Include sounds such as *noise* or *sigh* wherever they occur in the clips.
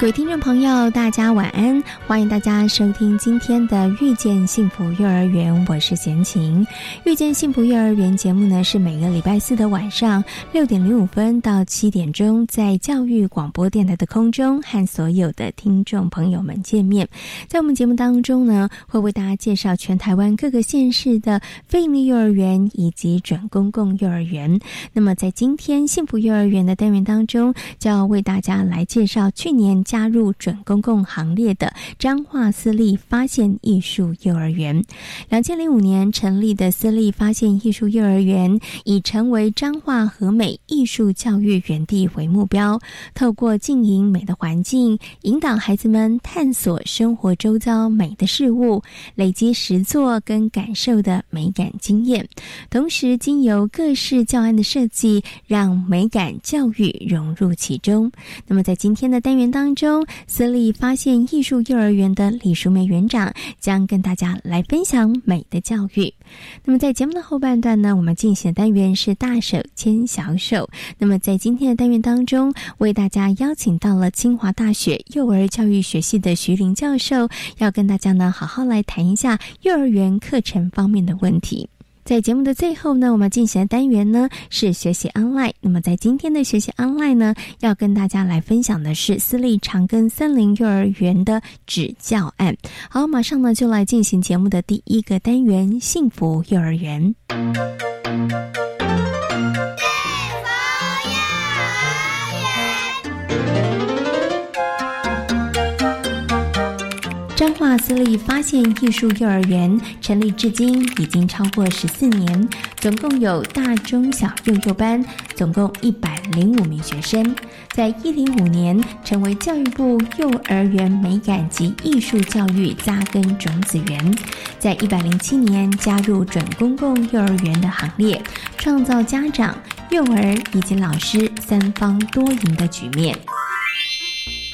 各位听众朋友，大家晚安！欢迎大家收听今天的《遇见幸福幼儿园》，我是贤琴。《遇见幸福幼儿园》节目呢，是每个礼拜四的晚上六点零五分到七点钟，在教育广播电台的空中和所有的听众朋友们见面。在我们节目当中呢，会为大家介绍全台湾各个县市的非营利幼儿园以及准公共幼儿园。那么，在今天幸福幼儿园的单元当中，就要为大家来介绍去年。加入准公共行列的彰化私立发现艺术幼儿园，两千零五年成立的私立发现艺术幼儿园，以成为彰化和美艺术教育园地为目标，透过经营美的环境，引导孩子们探索生活周遭美的事物，累积实作跟感受的美感经验，同时经由各式教案的设计，让美感教育融入其中。那么在今天的单元当。中私立发现艺术幼儿幼儿园的李淑梅园长将跟大家来分享美的教育。那么在节目的后半段呢，我们进行的单元是大手牵小手。那么在今天的单元当中，为大家邀请到了清华大学幼儿教育学系的徐林教授，要跟大家呢好好来谈一下幼儿园课程方面的问题。在节目的最后呢，我们进行的单元呢是学习 online。那么在今天的学习 online 呢，要跟大家来分享的是私立长庚森林幼儿园的指教案。好，马上呢就来进行节目的第一个单元——幸福幼儿园。马斯利发现艺术幼儿园成立至今已经超过十四年，总共有大、中、小、幼幼班，总共一百零五名学生。在一零五年，成为教育部幼儿园美感及艺术教育扎根种子园。在一百零七年，加入准公共幼儿园的行列，创造家长、幼儿以及老师三方多赢的局面。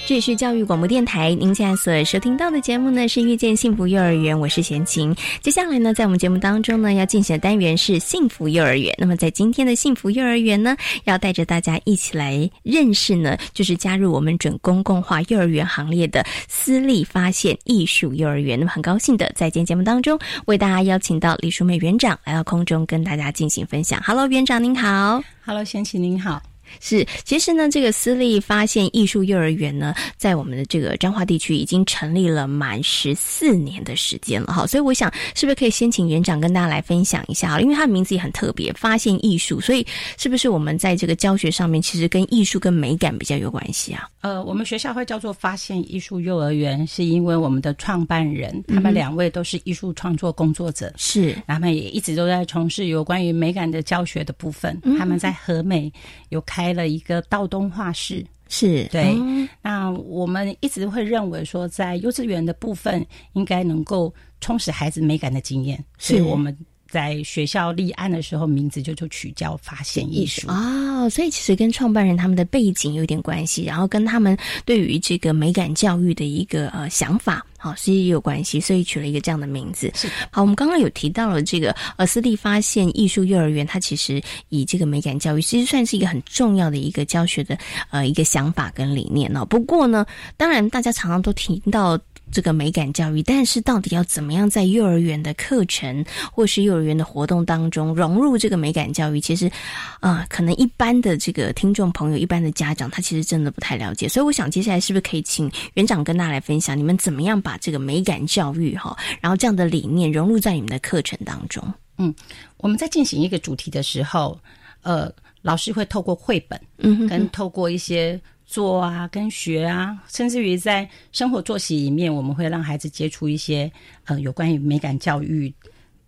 这里是教育广播电台，您现在所收听到的节目呢是《遇见幸福幼儿园》，我是贤琴。接下来呢，在我们节目当中呢，要进行的单元是幸福幼儿园。那么在今天的幸福幼儿园呢，要带着大家一起来认识呢，就是加入我们准公共化幼儿园行列的私立发现艺术幼儿园。那么很高兴的在今天节目当中为大家邀请到李淑美园长来到空中跟大家进行分享。Hello，园长您好。Hello，贤琴您好。是，其实呢，这个私立发现艺术幼儿园呢，在我们的这个彰化地区已经成立了满十四年的时间了哈，所以我想，是不是可以先请园长跟大家来分享一下因为它的名字也很特别，发现艺术，所以是不是我们在这个教学上面，其实跟艺术跟美感比较有关系啊？呃，我们学校会叫做发现艺术幼儿园，是因为我们的创办人他们两位都是艺术创作工作者，是，他们也一直都在从事有关于美感的教学的部分，他们在和美有开。开了一个道东画室，是。对。那我们一直会认为说，在幼稚园的部分应该能够充实孩子美感的经验，所以我们。在学校立案的时候，名字就就取叫发现艺术。哦，所以其实跟创办人他们的背景有点关系，然后跟他们对于这个美感教育的一个呃想法，好，其实也有关系，所以取了一个这样的名字。是好，我们刚刚有提到了这个呃私立发现艺术幼儿园，它其实以这个美感教育，其实算是一个很重要的一个教学的呃一个想法跟理念哦。不过呢，当然大家常常都听到。这个美感教育，但是到底要怎么样在幼儿园的课程或是幼儿园的活动当中融入这个美感教育？其实，啊，可能一般的这个听众朋友、一般的家长，他其实真的不太了解。所以，我想接下来是不是可以请园长跟大家来分享，你们怎么样把这个美感教育哈，然后这样的理念融入在你们的课程当中？嗯，我们在进行一个主题的时候，呃，老师会透过绘本，嗯，跟透过一些。做啊，跟学啊，甚至于在生活作息里面，我们会让孩子接触一些呃有关于美感教育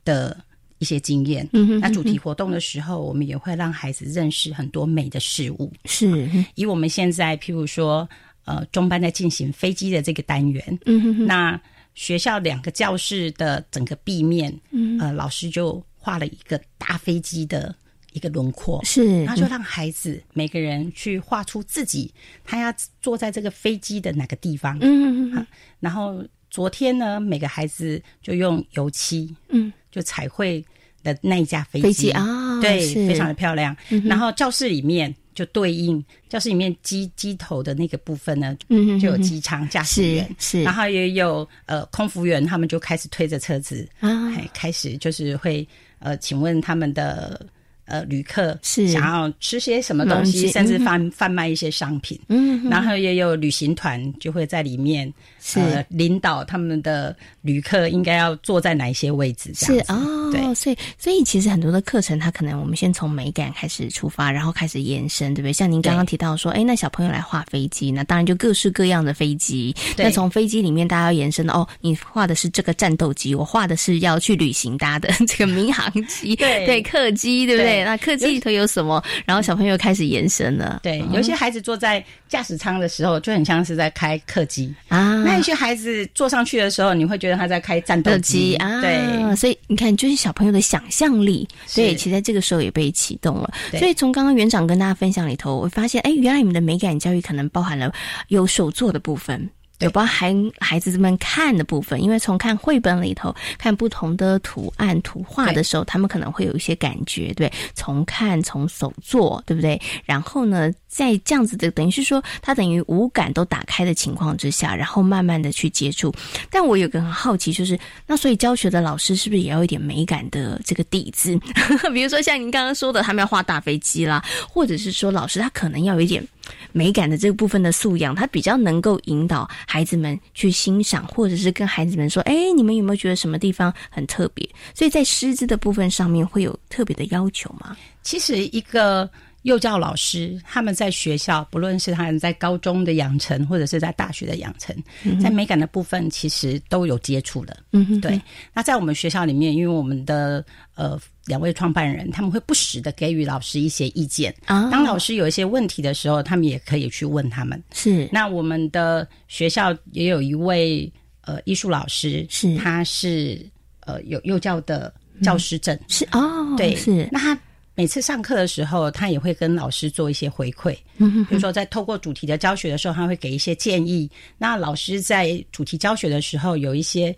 的一些经验。嗯哼那主题活动的时候，我们也会让孩子认识很多美的事物。是，以我们现在譬如说，呃，中班在进行飞机的这个单元，嗯哼，那学校两个教室的整个壁面，嗯，呃，老师就画了一个大飞机的。一个轮廓。是，然后就让孩子每个人去画出自己，他要坐在这个飞机的哪个地方。嗯嗯嗯。然后昨天呢，每个孩子就用油漆，嗯，就彩绘的那一架飞机。啊，对，非常的漂亮。然后教室里面就对应教室里面机机头的那个部分呢，嗯，就有机舱驾驶员。是，然后也有呃空服员，他们就开始推着车子啊，开始就是会呃，请问他们的。呃，旅客是。想要吃些什么东西，甚至贩贩卖一些商品，嗯，然后也有旅行团就会在里面。是领导他们的旅客应该要坐在哪一些位置？是哦，对，所以所以其实很多的课程，它可能我们先从美感开始出发，然后开始延伸，对不对？像您刚刚提到说，哎，那小朋友来画飞机，那当然就各式各样的飞机。那从飞机里面，大家要延伸的哦，你画的是这个战斗机，我画的是要去旅行搭的这个民航机，对对，客机，对不对？那客机里头有什么？然后小朋友开始延伸了。对，有些孩子坐在驾驶舱的时候，就很像是在开客机啊。那些孩子坐上去的时候，你会觉得他在开战斗机啊。对，所以你看，就是小朋友的想象力，对，其实在这个时候也被启动了。所以从刚刚园长跟大家分享里头，我发现，哎，原来你们的美感教育可能包含了有手做的部分。有包含孩子们看的部分，因为从看绘本里头看不同的图案图画的时候，他们可能会有一些感觉，对，从看从手做，对不对？然后呢，在这样子的等于是说，他等于五感都打开的情况之下，然后慢慢的去接触。但我有个很好奇，就是那所以教学的老师是不是也要一点美感的这个底子？*laughs* 比如说像您刚刚说的，他们要画大飞机啦，或者是说老师他可能要有一点。美感的这个部分的素养，他比较能够引导孩子们去欣赏，或者是跟孩子们说：“哎，你们有没有觉得什么地方很特别？”所以在师资的部分上面会有特别的要求吗？其实一个。幼教老师他们在学校，不论是他们在高中的养成，或者是在大学的养成，在美感的部分，其实都有接触的。嗯，对。那在我们学校里面，因为我们的呃两位创办人，他们会不时的给予老师一些意见啊。当老师有一些问题的时候，他们也可以去问他们。是。那我们的学校也有一位呃艺术老师，是他是呃有幼教的教师证。是哦，对，是。那他。每次上课的时候，他也会跟老师做一些回馈。嗯，比如说在透过主题的教学的时候，他会给一些建议。那老师在主题教学的时候，有一些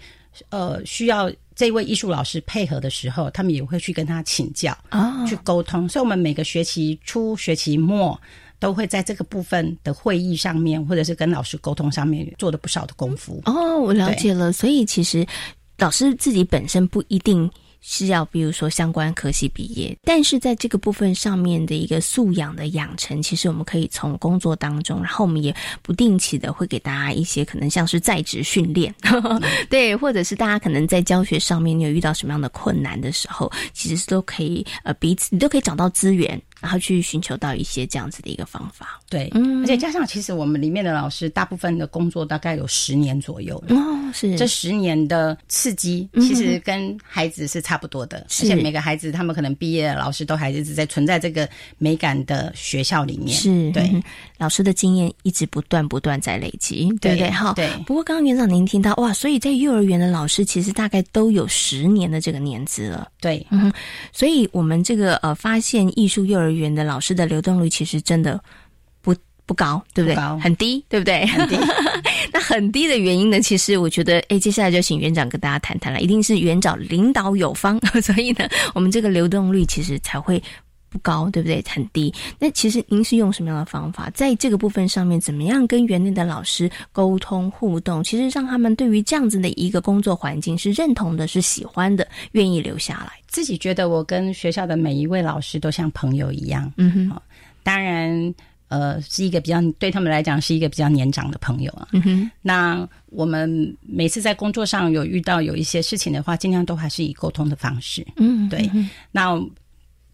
呃需要这位艺术老师配合的时候，他们也会去跟他请教啊，去沟通。所以，我们每个学期初、学期末都会在这个部分的会议上面，或者是跟老师沟通上面做了不少的功夫。哦，我了解了。所以，其实老师自己本身不一定。是要比如说相关科系毕业，但是在这个部分上面的一个素养的养成，其实我们可以从工作当中，然后我们也不定期的会给大家一些可能像是在职训练，*laughs* 对，或者是大家可能在教学上面你有遇到什么样的困难的时候，其实都可以呃彼此你都可以找到资源。然后去寻求到一些这样子的一个方法，对，嗯，而且加上其实我们里面的老师大部分的工作大概有十年左右哦，是。这十年的刺激，其实跟孩子是差不多的，而且每个孩子他们可能毕业，老师都还一直在存在这个美感的学校里面，是对老师的经验一直不断不断在累积，对不对？哈，对。不过刚刚园长您听到哇，所以在幼儿园的老师其实大概都有十年的这个年资了，对，嗯，所以我们这个呃发现艺术幼儿。园的老师的流动率其实真的不不高，对不对？很低，对不对？很低。*laughs* 那很低的原因呢？其实我觉得，哎，接下来就请园长跟大家谈谈了。一定是园长领导有方，*laughs* 所以呢，我们这个流动率其实才会。不高，对不对？很低。那其实您是用什么样的方法，在这个部分上面，怎么样跟园内的老师沟通互动？其实让他们对于这样子的一个工作环境是认同的，是喜欢的，愿意留下来。自己觉得我跟学校的每一位老师都像朋友一样。嗯哼。当然，呃，是一个比较对他们来讲是一个比较年长的朋友啊。嗯哼。那我们每次在工作上有遇到有一些事情的话，尽量都还是以沟通的方式。嗯，对。那。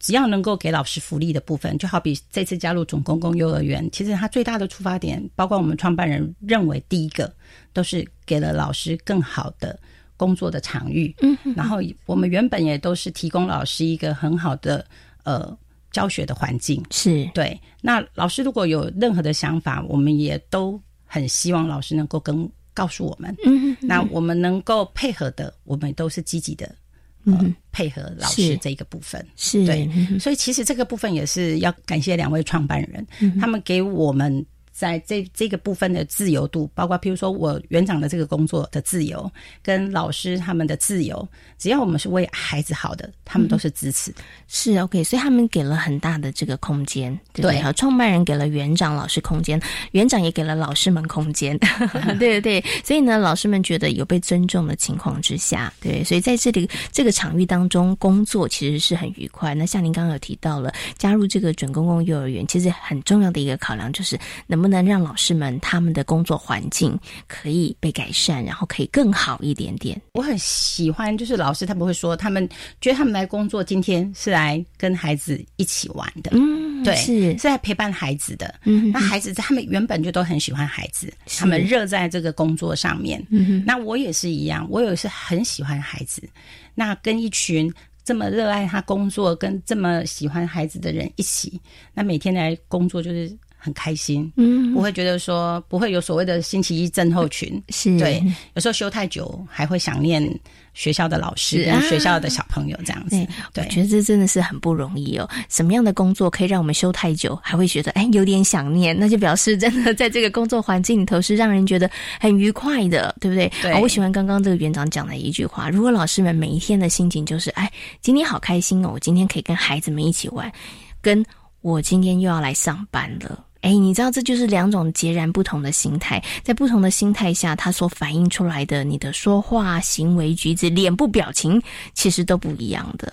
只要能够给老师福利的部分，就好比这次加入总公共幼儿园，其实它最大的出发点，包括我们创办人认为，第一个都是给了老师更好的工作的场域，嗯，然后我们原本也都是提供老师一个很好的呃教学的环境，是。对。那老师如果有任何的想法，我们也都很希望老师能够跟告诉我们，嗯，那我们能够配合的，我们都是积极的。嗯，配合老师这个部分。是对，所以其实这个部分也是要感谢两位创办人，他们给我们。在这这个部分的自由度，包括譬如说我园长的这个工作的自由，跟老师他们的自由，只要我们是为孩子好的，他们都是支持。是 OK，所以他们给了很大的这个空间，对好，创办人给了园长老师空间，园长也给了老师们空间，*laughs* 对对对。所以呢，老师们觉得有被尊重的情况之下，对，所以在这里这个场域当中工作其实是很愉快。那像您刚刚有提到了加入这个准公共幼儿园，其实很重要的一个考量就是能。不能让老师们他们的工作环境可以被改善，然后可以更好一点点。我很喜欢，就是老师他们会说，他们觉得他们来工作今天是来跟孩子一起玩的，嗯，对，是是来陪伴孩子的。嗯，那孩子他们原本就都很喜欢孩子，他们热在这个工作上面。嗯那我也是一样，我也是很喜欢孩子。那跟一群这么热爱他工作、跟这么喜欢孩子的人一起，那每天来工作就是。很开心，嗯，不会觉得说不会有所谓的星期一症候群，是对。有时候休太久，还会想念学校的老师、学校的小朋友这样子。对，我觉得这真的是很不容易哦。什么样的工作可以让我们休太久，还会觉得哎有点想念？那就表示真的在这个工作环境里头是让人觉得很愉快的，对不对？对。我喜欢刚刚这个园长讲的一句话：如果老师们每一天的心情就是哎，今天好开心哦，我今天可以跟孩子们一起玩，跟我今天又要来上班了。哎，你知道这就是两种截然不同的心态，在不同的心态下，它所反映出来的你的说话、行为举止、脸部表情，其实都不一样的。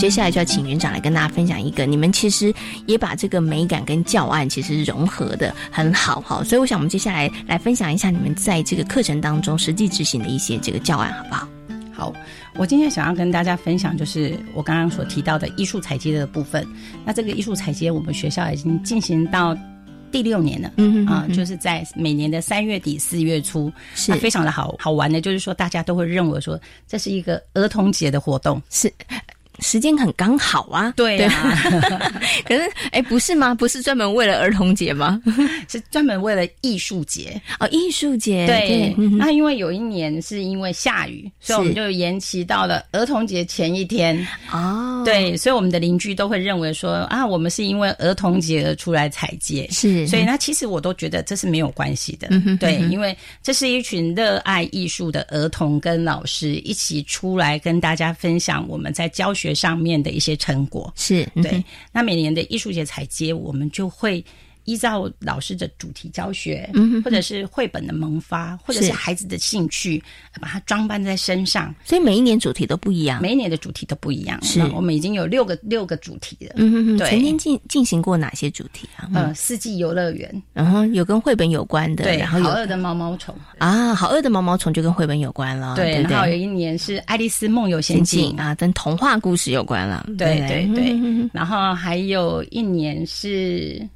接下来就要请园长来跟大家分享一个，你们其实也把这个美感跟教案其实融合的很好哈，所以我想我们接下来来分享一下你们在这个课程当中实际执行的一些这个教案，好不好？好，我今天想要跟大家分享，就是我刚刚所提到的艺术采集的部分。那这个艺术采集，我们学校已经进行到第六年了，嗯啊，就是在每年的三月底四月初，是非常的好好玩的。就是说，大家都会认为说，这是一个儿童节的活动，是。时间很刚好啊，对呀。*laughs* 可是，哎，不是吗？不是专门为了儿童节吗？*laughs* 是专门为了艺术节哦，艺术节。对，那因为有一年是因为下雨，所以我们就延期到了儿童节前一天。哦，对，所以我们的邻居都会认为说啊，我们是因为儿童节而出来采街。是，所以那其实我都觉得这是没有关系的。对，因为这是一群热爱艺术的儿童跟老师一起出来跟大家分享我们在教学。上面的一些成果是对，那每年的艺术节采接，我们就会。依照老师的主题教学，或者是绘本的萌发，或者是孩子的兴趣，把它装扮在身上。所以每一年主题都不一样，每一年的主题都不一样。是，我们已经有六个六个主题了。嗯嗯对，曾经进进行过哪些主题啊？嗯，四季游乐园，然后有跟绘本有关的。对，然后好饿的毛毛虫啊，好饿的毛毛虫就跟绘本有关了。对，然后有一年是《爱丽丝梦游仙境》啊，跟童话故事有关了。对对对，然后还有一年是。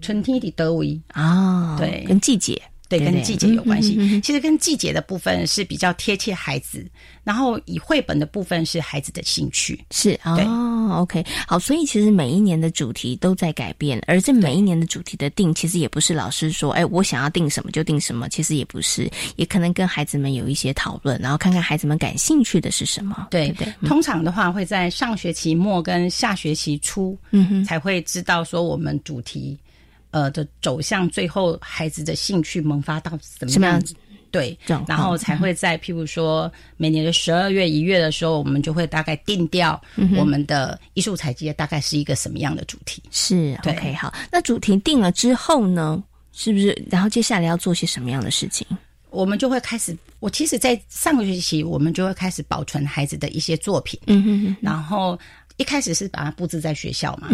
春天的德维啊，对，跟季节，对，跟季节有关系。其实跟季节的部分是比较贴切孩子，然后以绘本的部分是孩子的兴趣，是哦，OK，好，所以其实每一年的主题都在改变，而这每一年的主题的定，其实也不是老师说，哎，我想要定什么就定什么，其实也不是，也可能跟孩子们有一些讨论，然后看看孩子们感兴趣的是什么。对。对，通常的话会在上学期末跟下学期初，嗯哼，才会知道说我们主题。呃的走向，最后孩子的兴趣萌发到什么样子？对，然后才会在譬如说每年的十二月一月的时候，我们就会大概定掉我们的艺术采集大概是一个什么样的主题？是，OK，好。那主题定了之后呢？是不是？然后接下来要做些什么样的事情？我们就会开始。我其实，在上个学期，我们就会开始保存孩子的一些作品。嗯哼哼，然后。一开始是把它布置在学校嘛，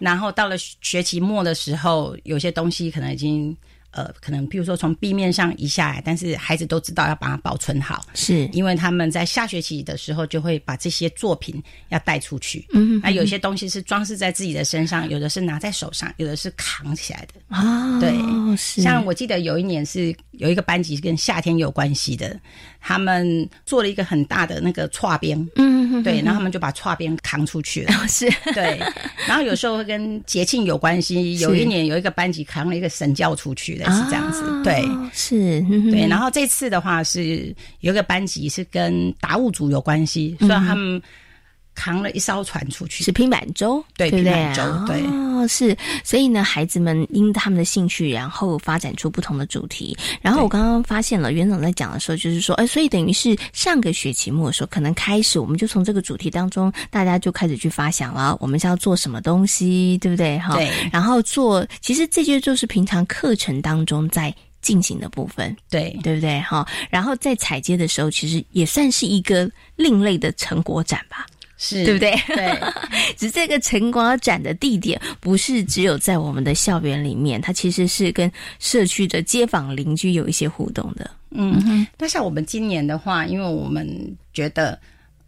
然后到了学期末的时候，有些东西可能已经呃，可能比如说从壁面上移下来，但是孩子都知道要把它保存好，是因为他们在下学期的时候就会把这些作品要带出去。嗯，那有些东西是装饰在自己的身上，有的是拿在手上，有的是扛起来的啊。对，是像我记得有一年是有一个班级跟夏天有关系的，他们做了一个很大的那个歘边，嗯，对，然后他们就把歘边扛出去了。是对，然后有时候会跟节庆有关系。有一年有一个班级扛了一个神教出去的。是这样子，对，是，对。然后这次的话是有一个班级是跟达悟族有关系，所以他们扛了一艘船出去，是平板舟，对，平板舟，对，哦，是。所以呢，孩子们因他们的兴趣，然后发展出不同的主题。然后我刚刚发现了，袁总在讲的时候，就是说，哎，所以等于是上个学期末的时候，可能开始我们就从这个主题当中，大家就开始去发想了，我们是要做什么东西，对不对？哈，对。然后做，其实这些就是平常课程当中在。进行的部分，对对不对？哈，然后在采接的时候，其实也算是一个另类的成果展吧，是对不对？对，*laughs* 只是这个成果展的地点不是只有在我们的校园里面，它其实是跟社区的街坊邻居有一些互动的。嗯，那像我们今年的话，因为我们觉得。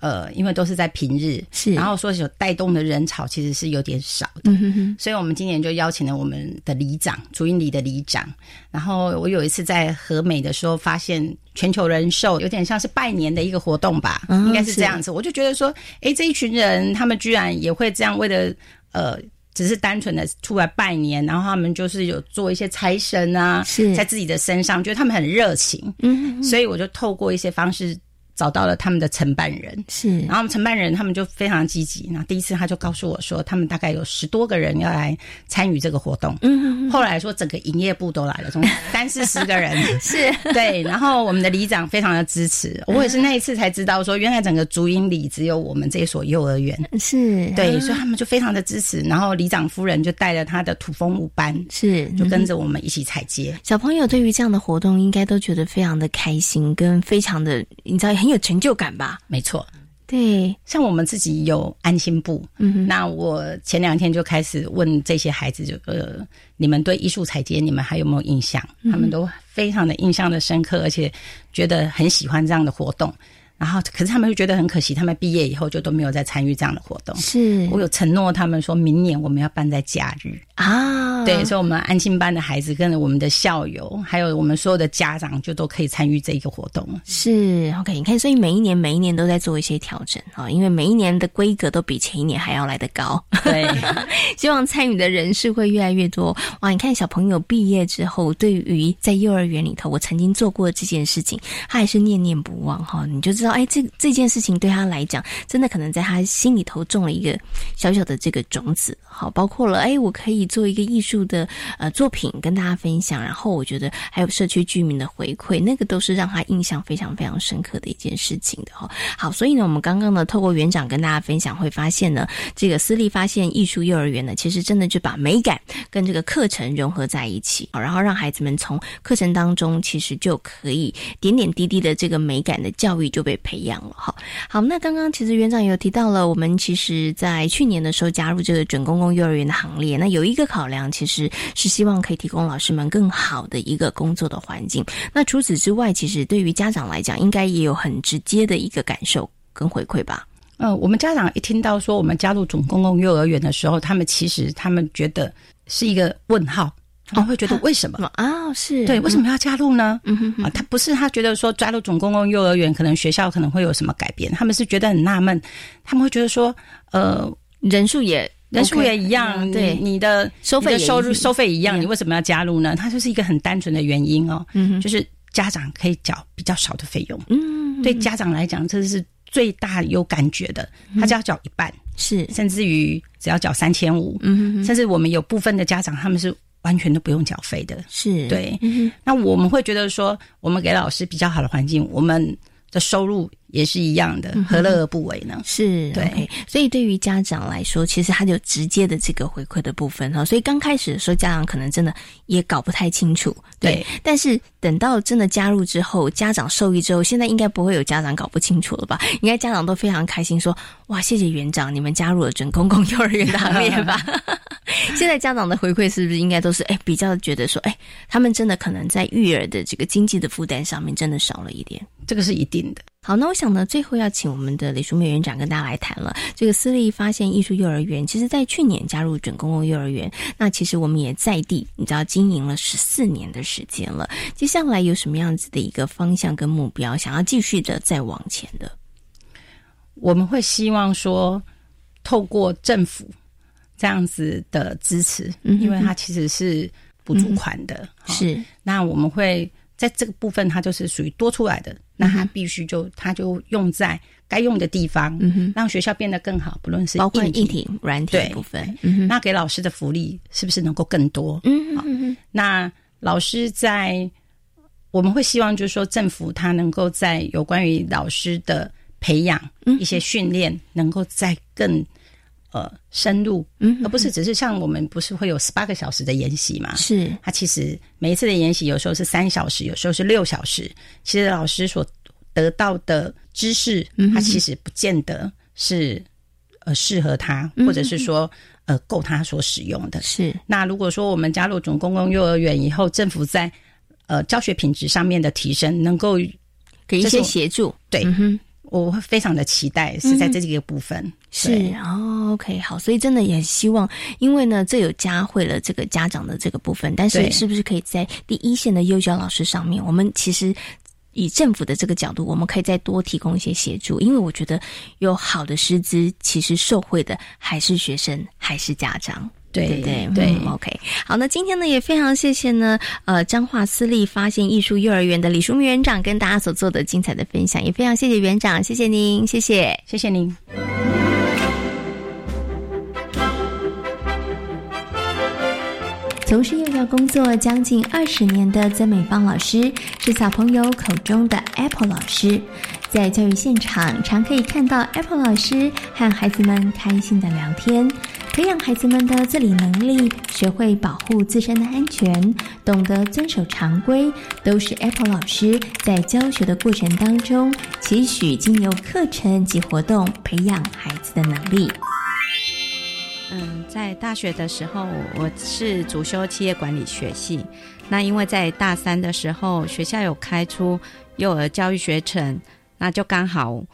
呃，因为都是在平日，是，然后说有带动的人潮其实是有点少的，嗯哼哼，所以我们今年就邀请了我们的里长，竹英里的里长，然后我有一次在和美的时候，发现全球人寿有点像是拜年的一个活动吧，应该是这样子，我就觉得说，哎，这一群人他们居然也会这样，为了呃，只是单纯的出来拜年，然后他们就是有做一些财神啊，是。在自己的身上，觉得他们很热情，嗯，所以我就透过一些方式。找到了他们的承办人，是，然后承办人他们就非常积极。那第一次他就告诉我说，他们大概有十多个人要来参与这个活动。嗯，后来说整个营业部都来了，从三四十个人，*laughs* 是对。然后我们的里长非常的支持，*laughs* 我也是那一次才知道说，原来整个竹营里只有我们这所幼儿园，是对，所以他们就非常的支持。然后里长夫人就带着他的土风舞班，是就跟着我们一起采接。小朋友对于这样的活动，应该都觉得非常的开心，跟非常的你知道。很有成就感吧？没错，对，像我们自己有安心部，嗯，那我前两天就开始问这些孩子，就呃，你们对艺术采街，你们还有没有印象？他们都非常的印象的深刻，而且觉得很喜欢这样的活动。然后，可是他们又觉得很可惜，他们毕业以后就都没有再参与这样的活动。是我有承诺他们，说明年我们要办在假日啊。对，所以，我们安心班的孩子跟我们的校友，还有我们所有的家长，就都可以参与这一个活动。是 OK，你看，所以每一年每一年都在做一些调整啊，因为每一年的规格都比前一年还要来得高。对，*laughs* 希望参与的人是会越来越多。哇，你看小朋友毕业之后，对于在幼儿园里头，我曾经做过这件事情，他还是念念不忘哈。你就知道。哎，这这件事情对他来讲，真的可能在他心里头种了一个小小的这个种子。好，包括了哎，我可以做一个艺术的呃作品跟大家分享。然后我觉得还有社区居民的回馈，那个都是让他印象非常非常深刻的一件事情的哈。好，所以呢，我们刚刚呢透过园长跟大家分享，会发现呢，这个私立发现艺术幼儿园呢，其实真的就把美感跟这个课程融合在一起，然后让孩子们从课程当中其实就可以点点滴滴的这个美感的教育就被。培养了哈，好，那刚刚其实园长有提到了，我们其实在去年的时候加入这个准公共幼儿园的行列，那有一个考量，其实是希望可以提供老师们更好的一个工作的环境。那除此之外，其实对于家长来讲，应该也有很直接的一个感受跟回馈吧？嗯，我们家长一听到说我们加入准公共幼儿园的时候，他们其实他们觉得是一个问号。他们会觉得为什么啊？是对，为什么要加入呢？嗯哼，啊，他不是他觉得说加入总公共幼儿园，可能学校可能会有什么改变？他们是觉得很纳闷，他们会觉得说，呃，人数也人数也一样，对，你的收费收入收费一样，你为什么要加入呢？它就是一个很单纯的原因哦，嗯，就是家长可以缴比较少的费用，嗯，对家长来讲，这是最大有感觉的，他只要缴一半，是，甚至于只要缴三千五，嗯，甚至我们有部分的家长他们是。完全都不用缴费的，是对。那我们会觉得说，我们给老师比较好的环境，我们的收入。也是一样的，何乐而不为呢？是对，所以对于家长来说，其实他就直接的这个回馈的部分哈，所以刚开始的时候，家长可能真的也搞不太清楚，对。但是等到真的加入之后，家长受益之后，现在应该不会有家长搞不清楚了吧？应该家长都非常开心，说哇，谢谢园长，你们加入了准公共幼儿园的行列吧。*laughs* 现在家长的回馈是不是应该都是哎，比较觉得说，哎，他们真的可能在育儿的这个经济的负担上面真的少了一点，这个是一定的。好，那我想呢，最后要请我们的李淑美园长跟大家来谈了。这个私立发现艺术幼儿园，其实在去年加入准公共幼儿园，那其实我们也在地，你知道经营了十四年的时间了。接下来有什么样子的一个方向跟目标，想要继续的再往前的？我们会希望说，透过政府这样子的支持，因为它其实是补助款的，是。那我们会在这个部分，它就是属于多出来的。那他必须就他就用在该用的地方，让学校变得更好，不论是包括硬体、软体部分。那给老师的福利是不是能够更多？嗯，那老师在我们会希望就是说，政府他能够在有关于老师的培养一些训练，能够再更呃深入，嗯，而不是只是像我们不是会有十八个小时的研习嘛？是，他其实每一次的研习有时候是三小时，有时候是六小时。其实老师所得到的知识，他其实不见得是呃适合他，或者是说呃够他所使用的。是。那如果说我们加入总公共幼儿园以后，政府在呃教学品质上面的提升，能够给一些协助，对。我会非常的期待，是在这几个部分。是哦，OK，好，所以真的也希望，因为呢，这有加会了这个家长的这个部分，但是是不是可以在第一线的幼教老师上面，我们其实以政府的这个角度，我们可以再多提供一些协助，因为我觉得有好的师资，其实受惠的还是学生，还是家长。对对对，OK，好，那今天呢也非常谢谢呢，呃，彰化私立发现艺术幼儿园的李淑明园长跟大家所做的精彩的分享，也非常谢谢园长，谢谢您，谢谢，谢谢您。从事幼教工作将近二十年的曾美芳老师，是小朋友口中的 Apple 老师，在教育现场常可以看到 Apple 老师和孩子们开心的聊天。培养孩子们的自理能力，学会保护自身的安全，懂得遵守常规，都是 Apple 老师在教学的过程当中，期许经由课程及活动培养孩子的能力。嗯，在大学的时候，我是主修企业管理学系。那因为在大三的时候，学校有开出幼儿教育学程，那就刚好。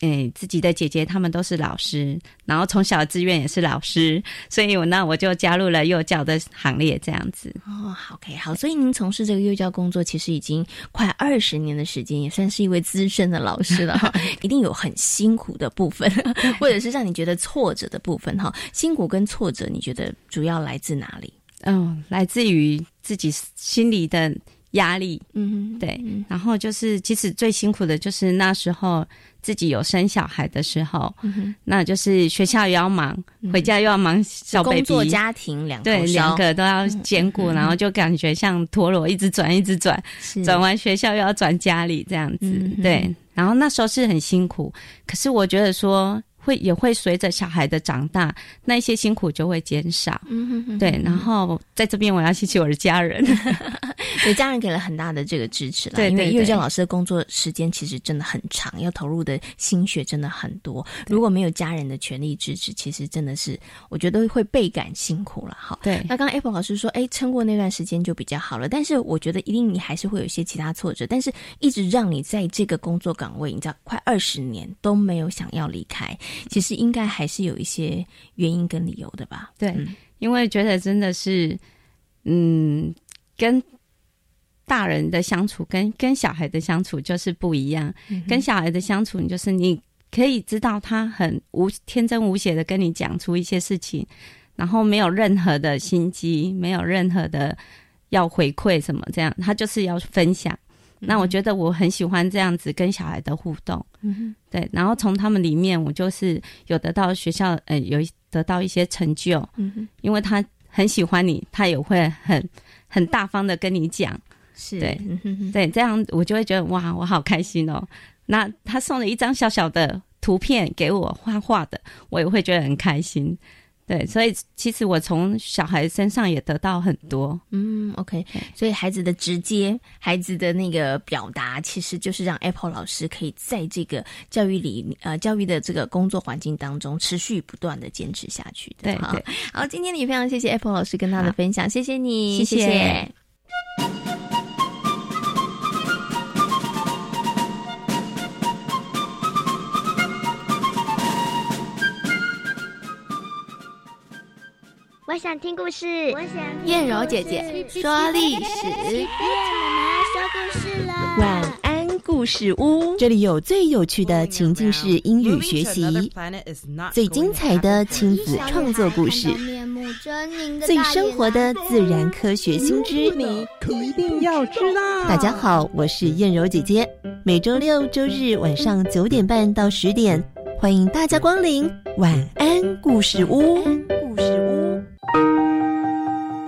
哎，自己的姐姐他们都是老师，然后从小志愿也是老师，所以我那我就加入了幼教的行列，这样子。哦，OK，好，所以您从事这个幼教工作，其实已经快二十年的时间，也算是一位资深的老师了哈。*laughs* 一定有很辛苦的部分，*laughs* 或者是让你觉得挫折的部分哈。辛苦跟挫折，你觉得主要来自哪里？嗯，来自于自己心里的压力。嗯，对。然后就是，其实最辛苦的就是那时候。自己有生小孩的时候，那就是学校也要忙，回家又要忙小 baby，工作家庭两对两个都要兼顾，然后就感觉像陀螺一直转一直转，转完学校又要转家里这样子，对。然后那时候是很辛苦，可是我觉得说。会也会随着小孩的长大，那些辛苦就会减少。嗯对。然后在这边我要谢谢我的家人，*laughs* 对家人给了很大的这个支持了。对，因为幼教老师的工作时间其实真的很长，要投入的心血真的很多。如果没有家人的全力支持，其实真的是我觉得会倍感辛苦了。哈，对。那刚刚 Apple 老师说，哎，撑过那段时间就比较好了。但是我觉得一定你还是会有一些其他挫折，但是一直让你在这个工作岗位，你知道，快二十年都没有想要离开。其实应该还是有一些原因跟理由的吧？对，因为觉得真的是，嗯，跟大人的相处跟跟小孩的相处就是不一样。跟小孩的相处，你就是你可以知道他很无天真无邪的跟你讲出一些事情，然后没有任何的心机，没有任何的要回馈什么这样，他就是要分享。那我觉得我很喜欢这样子跟小孩的互动，嗯，对，然后从他们里面，我就是有得到学校，呃，有得到一些成就，嗯，因为他很喜欢你，他也会很很大方的跟你讲，*laughs* 是对，对，这样我就会觉得哇，我好开心哦。那他送了一张小小的图片给我画画的，我也会觉得很开心。对，所以其实我从小孩身上也得到很多。嗯，OK，所以孩子的直接，孩子的那个表达，其实就是让 Apple 老师可以在这个教育里，呃，教育的这个工作环境当中持续不断的坚持下去的。对对，好，今天也非常谢谢 Apple 老师跟他的分享，谢谢你，谢谢。我想听故事。我想燕柔姐姐说历史。燕妈妈说故事了。晚安故事屋，这里有最有趣的情境式英语学习，最精彩的亲子创作故事，最生活的自然科学新知，你一定要知道。大家好，我是燕柔姐姐，每周六周日晚上九点半到十点，欢迎大家光临晚安故事屋。故事屋。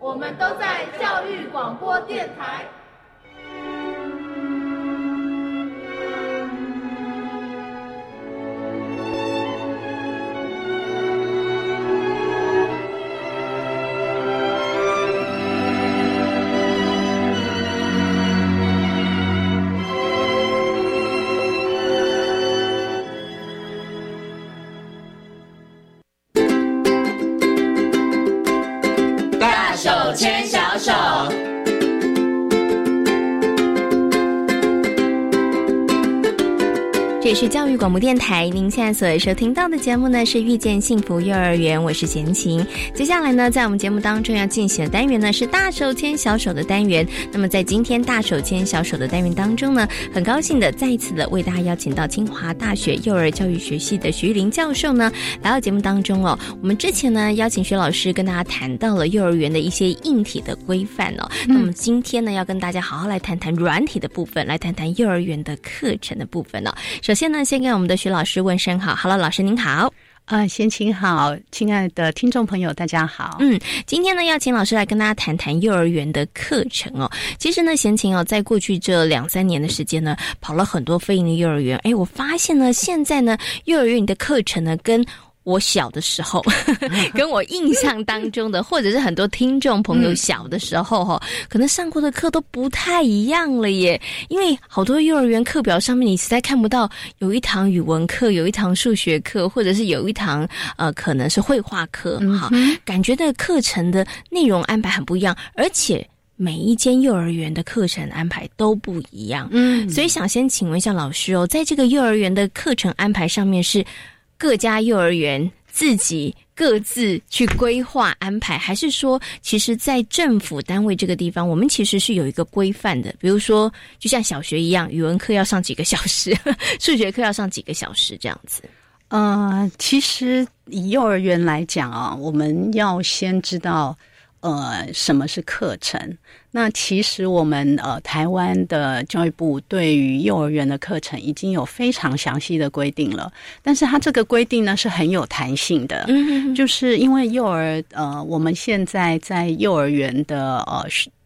我们都在教育广播电台。广播电台，您现在所收听到的节目呢是遇见幸福幼儿园，我是贤琴。接下来呢，在我们节目当中要进行的单元呢是大手牵小手的单元。那么在今天大手牵小手的单元当中呢，很高兴的再一次的为大家邀请到清华大学幼儿教育学系的徐玉林教授呢来到节目当中哦。我们之前呢邀请徐老师跟大家谈到了幼儿园的一些硬体的规范哦，那么今天呢要跟大家好好来谈谈软体的部分，来谈谈幼儿园的课程的部分哦。首。先呢，先跟我们的徐老师问声好，Hello，老师您好，啊，先请好，亲爱的听众朋友，大家好，嗯，今天呢，要请老师来跟大家谈谈幼儿园的课程哦。其实呢，贤琴哦，在过去这两三年的时间呢，跑了很多非营利幼儿园，哎，我发现呢，现在呢，幼儿园的课程呢，跟我小的时候，*laughs* 跟我印象当中的，或者是很多听众朋友小的时候哈，可能上过的课都不太一样了耶。因为好多幼儿园课表上面，你实在看不到有一堂语文课，有一堂数学课，或者是有一堂呃，可能是绘画课哈。感觉的课程的内容安排很不一样，而且每一间幼儿园的课程安排都不一样。嗯，所以想先请问一下老师哦，在这个幼儿园的课程安排上面是。各家幼儿园自己各自去规划安排，还是说，其实，在政府单位这个地方，我们其实是有一个规范的。比如说，就像小学一样，语文课要上几个小时，*laughs* 数学课要上几个小时，这样子。呃，其实以幼儿园来讲啊，我们要先知道。呃，什么是课程？那其实我们呃，台湾的教育部对于幼儿园的课程已经有非常详细的规定了。但是它这个规定呢是很有弹性的，嗯，就是因为幼儿呃，我们现在在幼儿园的呃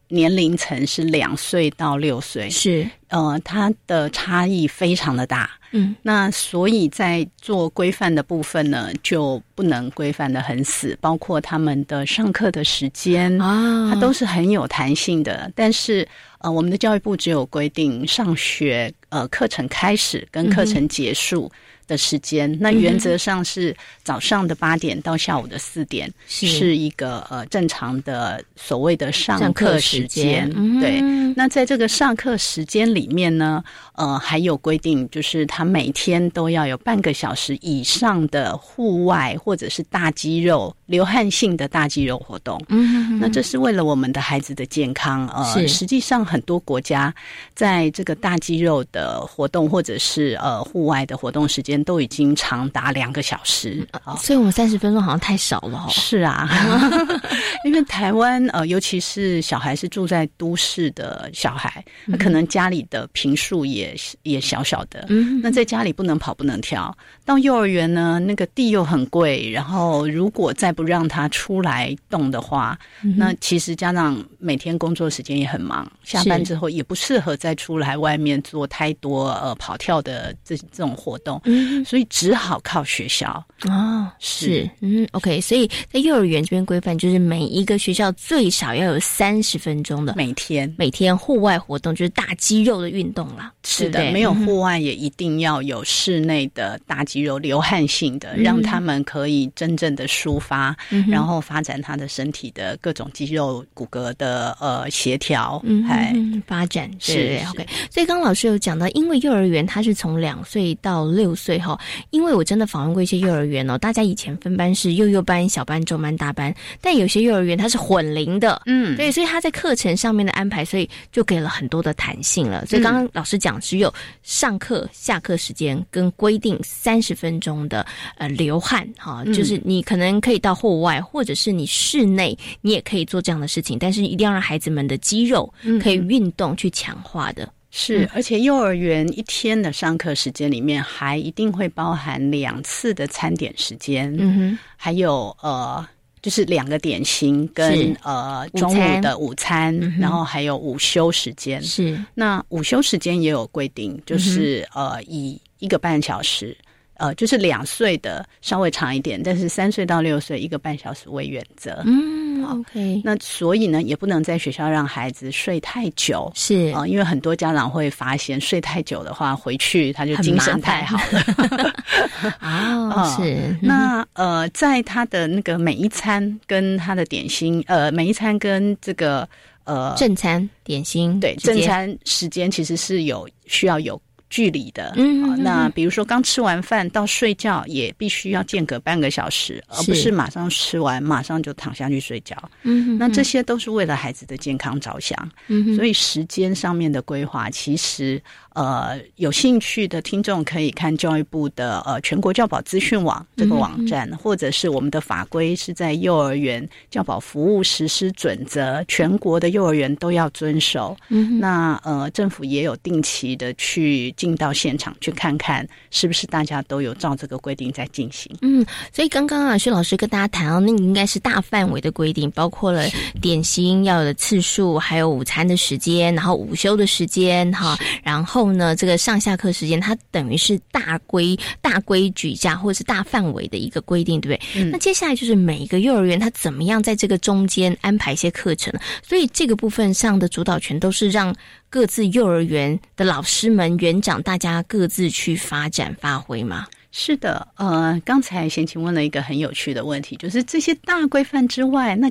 年龄层是两岁到六岁，是呃，它的差异非常的大。嗯，那所以在做规范的部分呢，就不能规范的很死，包括他们的上课的时间啊，它都是很有弹性的。但是呃，我们的教育部只有规定上学呃课程开始跟课程结束。的时间，那原则上是早上的八点到下午的四点，是。一个呃正常的所谓的上课时间。对，那在这个上课时间里面呢，呃，还有规定，就是他每天都要有半个小时以上的户外或者是大肌肉、流汗性的大肌肉活动。嗯，那这是为了我们的孩子的健康。呃，实际上很多国家在这个大肌肉的活动或者是呃户外的活动时间。都已经长达两个小时，所以我们三十分钟好像太少了。是啊，*laughs* 因为台湾呃，尤其是小孩是住在都市的小孩，那可能家里的平数也也小小的，嗯那在家里不能跑不能跳。到幼儿园呢，那个地又很贵，然后如果再不让他出来动的话，那其实家长每天工作时间也很忙，下班之后也不适合再出来外面做太多呃跑跳的这这种活动。嗯所以只好靠学校哦，是嗯，OK，所以在幼儿园这边规范就是每一个学校最少要有三十分钟的每天每天户外活动，就是大肌肉的运动了。是的，没有户外也一定要有室内的大肌肉流汗性的，让他们可以真正的抒发，然后发展他的身体的各种肌肉骨骼的呃协调，哎，发展是 OK。所以刚刚老师有讲到，因为幼儿园他是从两岁到六岁。哈，因为我真的访问过一些幼儿园哦，大家以前分班是幼幼班、小班、中班、大班，但有些幼儿园它是混龄的，嗯，对，所以他在课程上面的安排，所以就给了很多的弹性了。所以刚刚老师讲，只有上课、下课时间跟规定三十分钟的呃流汗，哈，就是你可能可以到户外，或者是你室内，你也可以做这样的事情，但是一定要让孩子们的肌肉可以运动去强化的。是，而且幼儿园一天的上课时间里面，还一定会包含两次的餐点时间，嗯哼，还有呃，就是两个点心跟呃中午的午餐，然后还有午休时间。是，那午休时间也有规定，就是呃以一个半小时。呃，就是两岁的稍微长一点，但是三岁到六岁一个半小时为原则。嗯，OK。那所以呢，也不能在学校让孩子睡太久。是啊，因为很多家长会发现睡太久的话，回去他就精神太好了。啊，*laughs* 是。那呃，在他的那个每一餐跟他的点心，呃，每一餐跟这个呃正餐点心，对正餐时间其实是有需要有。距离的，嗯，那比如说刚吃完饭到睡觉也必须要间隔半个小时，而不是马上吃完马上就躺下去睡觉。嗯，那这些都是为了孩子的健康着想。嗯，所以时间上面的规划，其实呃有兴趣的听众可以看教育部的呃全国教保资讯网这个网站，或者是我们的法规是在幼儿园教保服务实施准则，全国的幼儿园都要遵守。嗯，那呃政府也有定期的去。进到现场去看看，是不是大家都有照这个规定在进行？嗯，所以刚刚啊，薛老师跟大家谈啊，那应该是大范围的规定，包括了点心要的次数，还有午餐的时间，然后午休的时间，哈，然后呢，这个上下课时间，它等于是大规大规矩下，或者是大范围的一个规定，对不对？那接下来就是每一个幼儿园，它怎么样在这个中间安排一些课程？所以这个部分上的主导权都是让。各自幼儿园的老师们、园长，大家各自去发展发挥吗？是的，呃，刚才贤琴问了一个很有趣的问题，就是这些大规范之外，那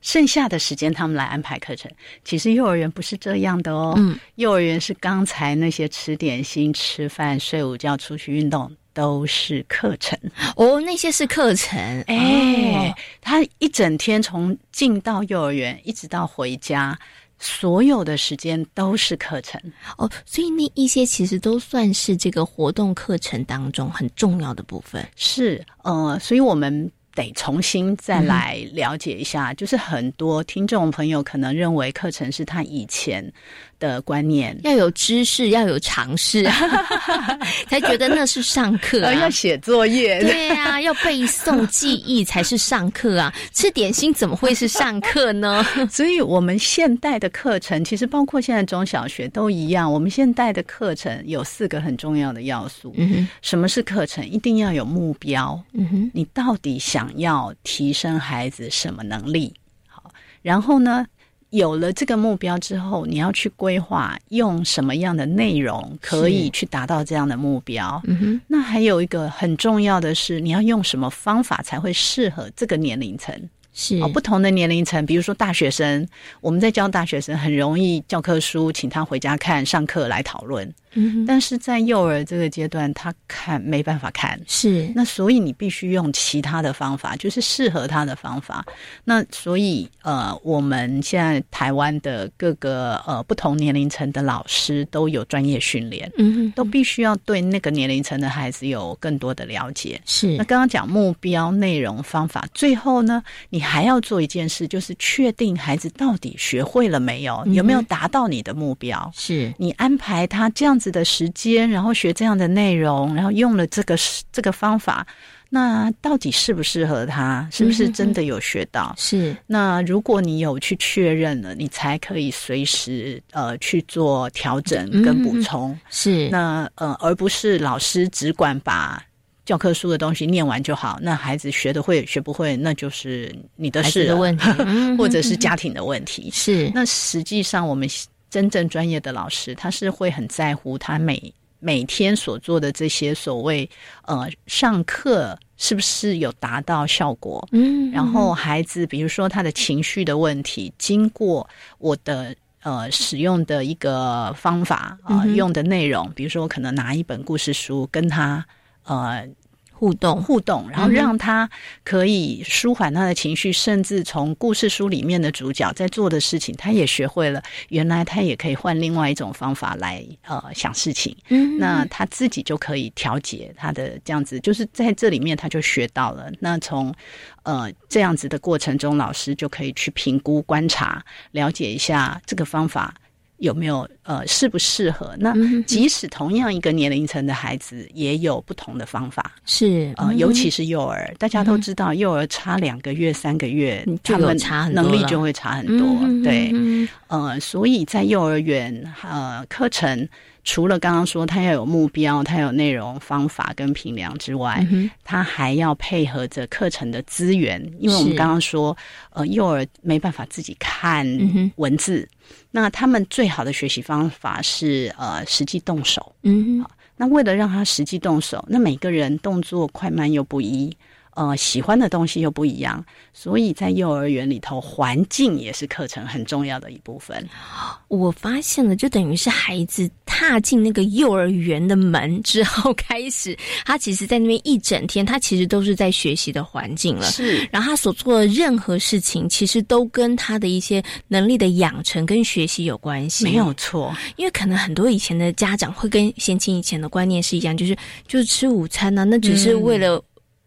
剩下的时间他们来安排课程，其实幼儿园不是这样的哦。嗯，幼儿园是刚才那些吃点心、吃饭、睡午觉、出去运动都是课程哦，那些是课程。哎，他一整天从进到幼儿园一直到回家。所有的时间都是课程哦，所以那一些其实都算是这个活动课程当中很重要的部分。是呃，所以我们得重新再来了解一下，就是很多听众朋友可能认为课程是他以前的观念，要有知识，要有尝试，*laughs* 才觉得那是上课啊，*laughs* 要写作业，对啊，要背诵记忆才是上课啊，*laughs* 吃点心怎么会是上课呢？所以，我们现代的课程其实包括现在中小学都一样，我们现代的课程有四个很重要的要素。嗯哼，什么是课程？一定要有目标。嗯哼，你到底想要提升孩子什么能力？好，然后呢，有了这个目标之后，你要去规划用什么样的内容可以去达到这样的目标。嗯哼，那还有一个很重要的是，你要用什么方法才会适合这个年龄层？是哦，不同的年龄层，比如说大学生，我们在教大学生，很容易教科书，请他回家看，上课来讨论。嗯，但是在幼儿这个阶段，他看没办法看，是那所以你必须用其他的方法，就是适合他的方法。那所以呃，我们现在台湾的各个呃不同年龄层的老师都有专业训练，嗯，都必须要对那个年龄层的孩子有更多的了解。是那刚刚讲目标、内容、方法，最后呢，你还要做一件事，就是确定孩子到底学会了没有，有没有达到你的目标。是你安排他这样。子的时间，然后学这样的内容，然后用了这个这个方法，那到底适不适合他？是不是真的有学到？是。那如果你有去确认了，你才可以随时呃去做调整跟补充。是。那呃，而不是老师只管把教科书的东西念完就好。那孩子学的会学不会，那就是你的事的问题，*laughs* 或者是家庭的问题。是。那实际上我们。真正专业的老师，他是会很在乎他每每天所做的这些所谓呃上课是不是有达到效果？嗯，然后孩子比如说他的情绪的问题，经过我的呃使用的一个方法啊，用的内容，比如说我可能拿一本故事书跟他呃。互动互动，然后让他可以舒缓他的情绪，甚至从故事书里面的主角在做的事情，他也学会了。原来他也可以换另外一种方法来呃想事情。嗯，那他自己就可以调节他的这样子，就是在这里面他就学到了。那从呃这样子的过程中，老师就可以去评估、观察、了解一下这个方法。有没有呃适不适合？那即使同样一个年龄层的孩子，也有不同的方法。是呃，尤其是幼儿，大家都知道，幼儿差两个月、三个月，他们差能力就会差很多。对，呃，所以在幼儿园呃课程。除了刚刚说他要有目标，他有内容、方法跟评量之外，他还要配合着课程的资源。因为我们刚刚说，呃，幼儿没办法自己看文字，那他们最好的学习方法是呃实际动手。嗯，那为了让他实际动手，那每个人动作快慢又不一。呃，喜欢的东西又不一样，所以在幼儿园里头，环境也是课程很重要的一部分。我发现了，就等于是孩子踏进那个幼儿园的门之后 *laughs* 开始，他其实，在那边一整天，他其实都是在学习的环境了。是，然后他所做的任何事情，其实都跟他的一些能力的养成跟学习有关系。没有错，因为可能很多以前的家长会跟先秦以前的观念是一样，就是就是吃午餐呢，那只是为了。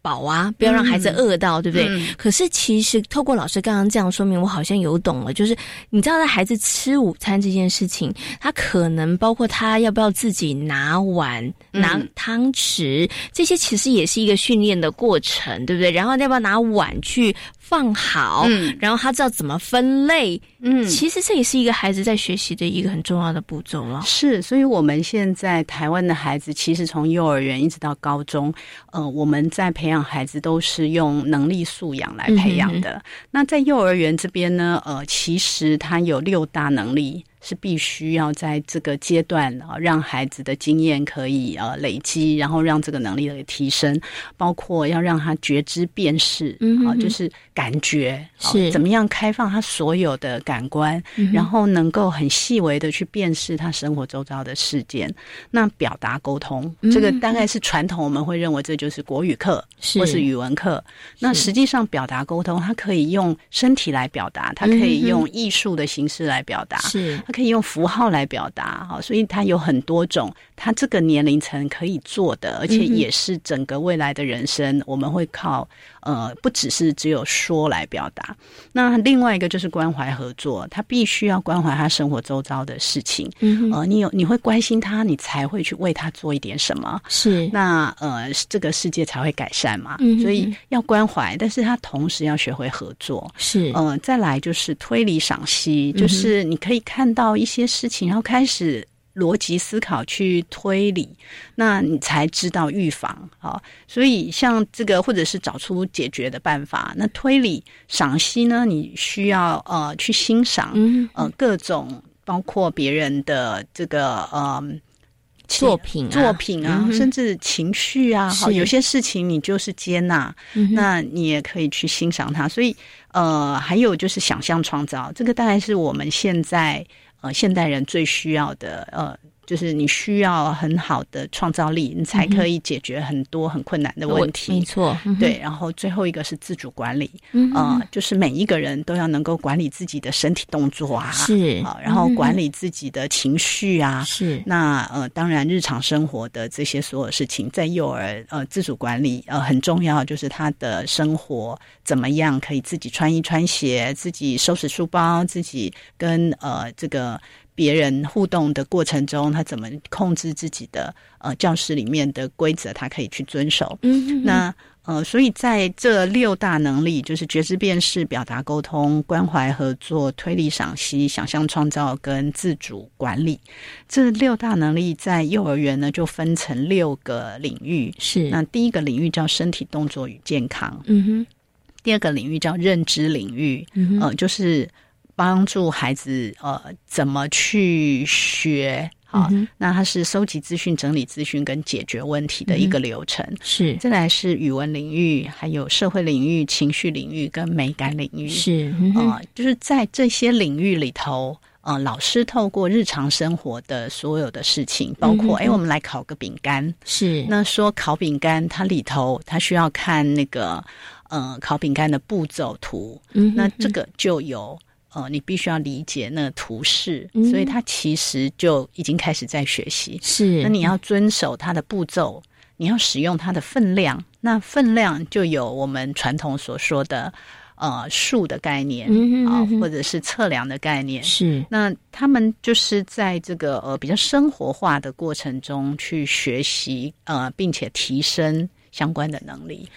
饱啊，不要让孩子饿到，对不对？可是其实透过老师刚刚这样说明，我好像有懂了。就是你知道，在孩子吃午餐这件事情，他可能包括他要不要自己拿碗、拿汤匙，这些其实也是一个训练的过程，对不对？然后要不要拿碗去？放好，嗯，然后他知道怎么分类，嗯，其实这也是一个孩子在学习的一个很重要的步骤了。是，所以我们现在台湾的孩子，其实从幼儿园一直到高中，呃，我们在培养孩子都是用能力素养来培养的。那在幼儿园这边呢，呃，其实他有六大能力。是必须要在这个阶段啊，让孩子的经验可以呃累积，然后让这个能力的提升，包括要让他觉知辨识，嗯啊，就是感觉是怎么样开放他所有的感官，然后能够很细微的去辨识他生活周遭的事件。那表达沟通，这个大概是传统我们会认为这就是国语课或是语文课。那实际上表达沟通，它可以用身体来表达，它可以用艺术的形式来表达，是。可以用符号来表达哈，所以它有很多种，它这个年龄层可以做的，而且也是整个未来的人生，我们会靠呃，不只是只有说来表达。那另外一个就是关怀合作，他必须要关怀他生活周遭的事情，呃，你有你会关心他，你才会去为他做一点什么，是。那呃，这个世界才会改善嘛。所以要关怀，但是他同时要学会合作，是。呃，再来就是推理赏析，就是你可以看到一些事情，然后开始逻辑思考去推理，那你才知道预防啊。所以像这个，或者是找出解决的办法。那推理赏析呢，你需要呃去欣赏呃各种包括别人的这个呃。作品、作品啊，甚至情绪啊，好，有些事情你就是接纳，那你也可以去欣赏它。所以，呃，还有就是想象创造，这个大概是我们现在现代人最需要的呃。就是你需要很好的创造力，你才可以解决很多很困难的问题。没错，对。然后最后一个是自主管理，啊，就是每一个人都要能够管理自己的身体动作啊，是啊，然后管理自己的情绪啊，是。那呃，当然日常生活的这些所有事情，在幼儿呃自主管理呃很重要，就是他的生活怎么样可以自己穿衣穿鞋，自己收拾书包，自己跟呃这个。别人互动的过程中，他怎么控制自己的呃教室里面的规则，他可以去遵守。嗯，那呃，所以在这六大能力，就是觉知、辨识、表达、沟通、关怀、合作、推理、赏析、想象、创造跟自主管理这六大能力，在幼儿园呢就分成六个领域。是，那第一个领域叫身体动作与健康。嗯哼，第二个领域叫认知领域。嗯呃，就是。帮助孩子呃怎么去学好，那它是收集资讯、整理资讯跟解决问题的一个流程。是，再来是语文领域，还有社会领域、情绪领域跟美感领域。是啊，就是在这些领域里头，呃，老师透过日常生活的所有的事情，包括哎，我们来烤个饼干。是，那说烤饼干，它里头它需要看那个呃烤饼干的步骤图。嗯，那这个就有。哦，你必须要理解那图示，所以他其实就已经开始在学习。是，那你要遵守它的步骤，你要使用它的分量。那分量就有我们传统所说的呃数的概念啊，或者是测量的概念。是，那他们就是在这个呃比较生活化的过程中去学习呃，并且提升相关的能力。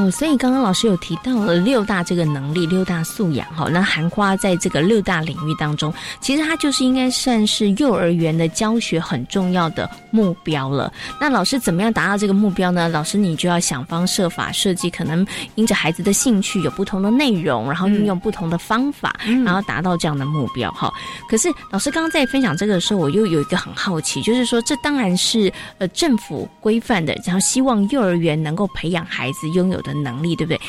哦，所以刚刚老师有提到了六大这个能力，六大素养哈，那含花在这个六大领域当中，其实它就是应该算是幼儿园的教学很重要的目标了。那老师怎么样达到这个目标呢？老师你就要想方设法设计，可能因着孩子的兴趣有不同的内容，然后运用不同的方法，然后达到这样的目标哈。可是老师刚刚在分享这个的时候，我又有一个很好奇，就是说这当然是呃政府规范的，然后希望幼儿园能够培养孩子拥有。的能力对不对？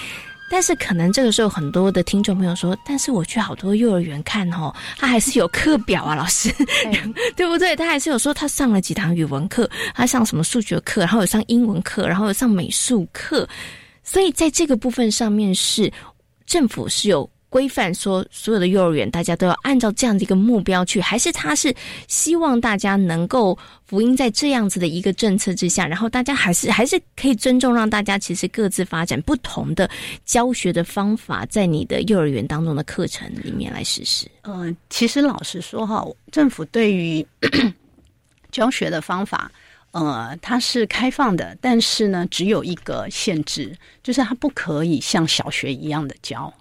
但是可能这个时候很多的听众朋友说，但是我去好多幼儿园看哦，他还是有课表啊，老师，*laughs* 对不对？他还是有说他上了几堂语文课，他上什么数学课，然后有上英文课，然后有上美术课，所以在这个部分上面是政府是有。规范说，所有的幼儿园大家都要按照这样的一个目标去，还是他是希望大家能够福音在这样子的一个政策之下，然后大家还是还是可以尊重，让大家其实各自发展不同的教学的方法，在你的幼儿园当中的课程里面来实施。嗯，其实老实说哈，政府对于 *coughs* 教学的方法。呃，它是开放的，但是呢，只有一个限制，就是它不可以像小学一样的教，